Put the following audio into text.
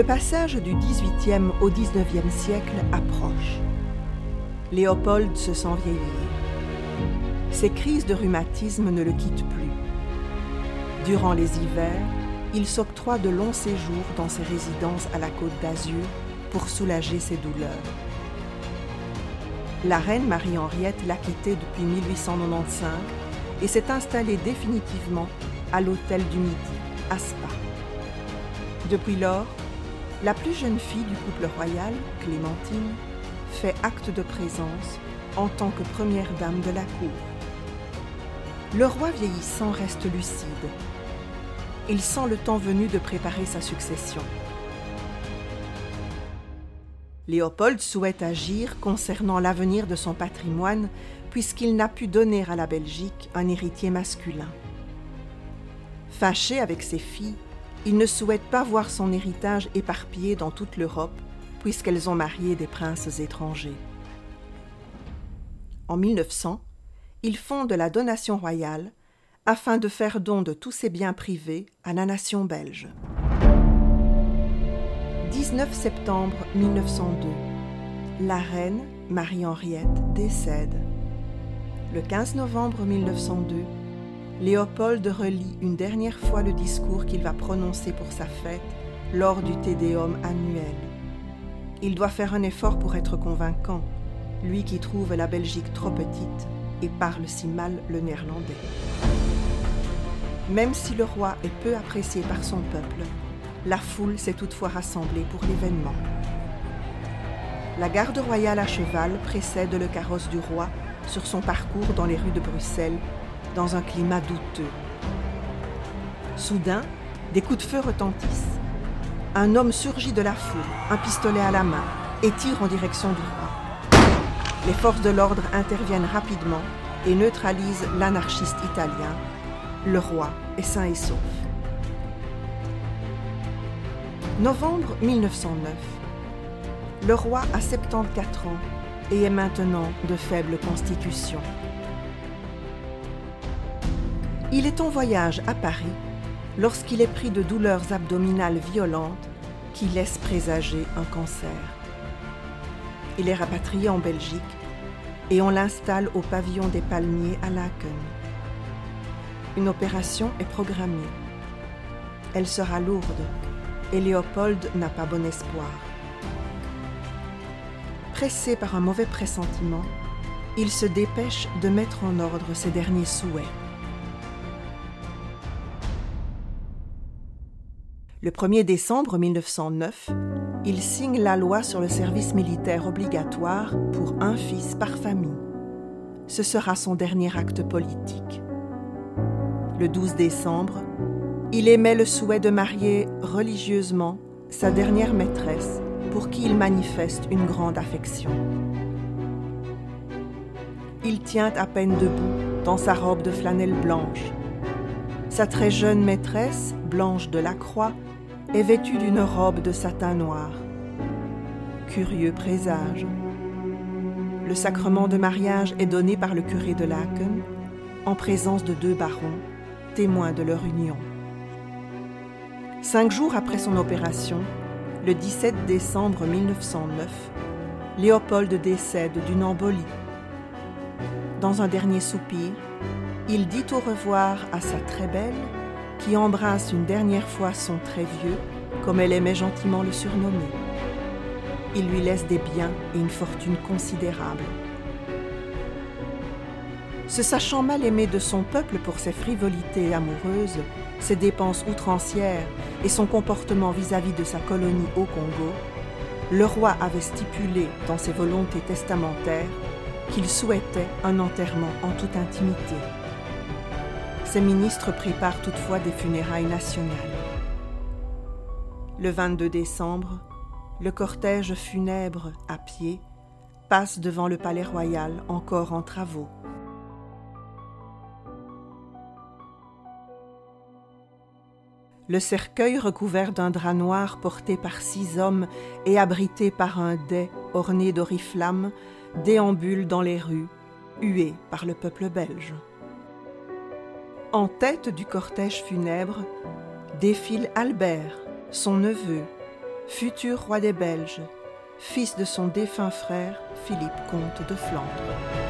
Le passage du XVIIIe au XIXe siècle approche. Léopold se sent vieillir. Ses crises de rhumatisme ne le quittent plus. Durant les hivers, il s'octroie de longs séjours dans ses résidences à la Côte d'Azur pour soulager ses douleurs. La reine Marie-Henriette l'a quitté depuis 1895 et s'est installée définitivement à l'hôtel du Midi, à Spa. Depuis lors, la plus jeune fille du couple royal, Clémentine, fait acte de présence en tant que première dame de la cour. Le roi vieillissant reste lucide. Il sent le temps venu de préparer sa succession. Léopold souhaite agir concernant l'avenir de son patrimoine puisqu'il n'a pu donner à la Belgique un héritier masculin. Fâché avec ses filles, il ne souhaite pas voir son héritage éparpillé dans toute l'Europe puisqu'elles ont marié des princes étrangers. En 1900, il fonde la Donation royale afin de faire don de tous ses biens privés à la nation belge. 19 septembre 1902. La reine Marie-Henriette décède. Le 15 novembre 1902, Léopold relit une dernière fois le discours qu'il va prononcer pour sa fête lors du Tédéum annuel. Il doit faire un effort pour être convaincant, lui qui trouve la Belgique trop petite et parle si mal le néerlandais. Même si le roi est peu apprécié par son peuple, la foule s'est toutefois rassemblée pour l'événement. La garde royale à cheval précède le carrosse du roi sur son parcours dans les rues de Bruxelles dans un climat douteux. Soudain, des coups de feu retentissent. Un homme surgit de la foule, un pistolet à la main, et tire en direction du roi. Les forces de l'ordre interviennent rapidement et neutralisent l'anarchiste italien. Le roi est sain et sauf. Novembre 1909. Le roi a 74 ans et est maintenant de faible constitution. Il est en voyage à Paris lorsqu'il est pris de douleurs abdominales violentes qui laissent présager un cancer. Il est rapatrié en Belgique et on l'installe au pavillon des Palmiers à Laken. Une opération est programmée. Elle sera lourde et Léopold n'a pas bon espoir. Pressé par un mauvais pressentiment, il se dépêche de mettre en ordre ses derniers souhaits. Le 1er décembre 1909, il signe la loi sur le service militaire obligatoire pour un fils par famille. Ce sera son dernier acte politique. Le 12 décembre, il émet le souhait de marier religieusement sa dernière maîtresse pour qui il manifeste une grande affection. Il tient à peine debout dans sa robe de flanelle blanche. Sa très jeune maîtresse, Blanche de la Croix, est vêtue d'une robe de satin noir. Curieux présage. Le sacrement de mariage est donné par le curé de Laken en présence de deux barons, témoins de leur union. Cinq jours après son opération, le 17 décembre 1909, Léopold décède d'une embolie. Dans un dernier soupir, il dit au revoir à sa très belle qui embrasse une dernière fois son très vieux, comme elle aimait gentiment le surnommer. Il lui laisse des biens et une fortune considérable. Se sachant mal aimé de son peuple pour ses frivolités amoureuses, ses dépenses outrancières et son comportement vis-à-vis de sa colonie au Congo, le roi avait stipulé dans ses volontés testamentaires qu'il souhaitait un enterrement en toute intimité. Ses ministres préparent toutefois des funérailles nationales. Le 22 décembre, le cortège funèbre à pied passe devant le palais royal encore en travaux. Le cercueil recouvert d'un drap noir porté par six hommes et abrité par un dais orné d'oriflammes déambule dans les rues, hué par le peuple belge. En tête du cortège funèbre défile Albert, son neveu, futur roi des Belges, fils de son défunt frère Philippe comte de Flandre.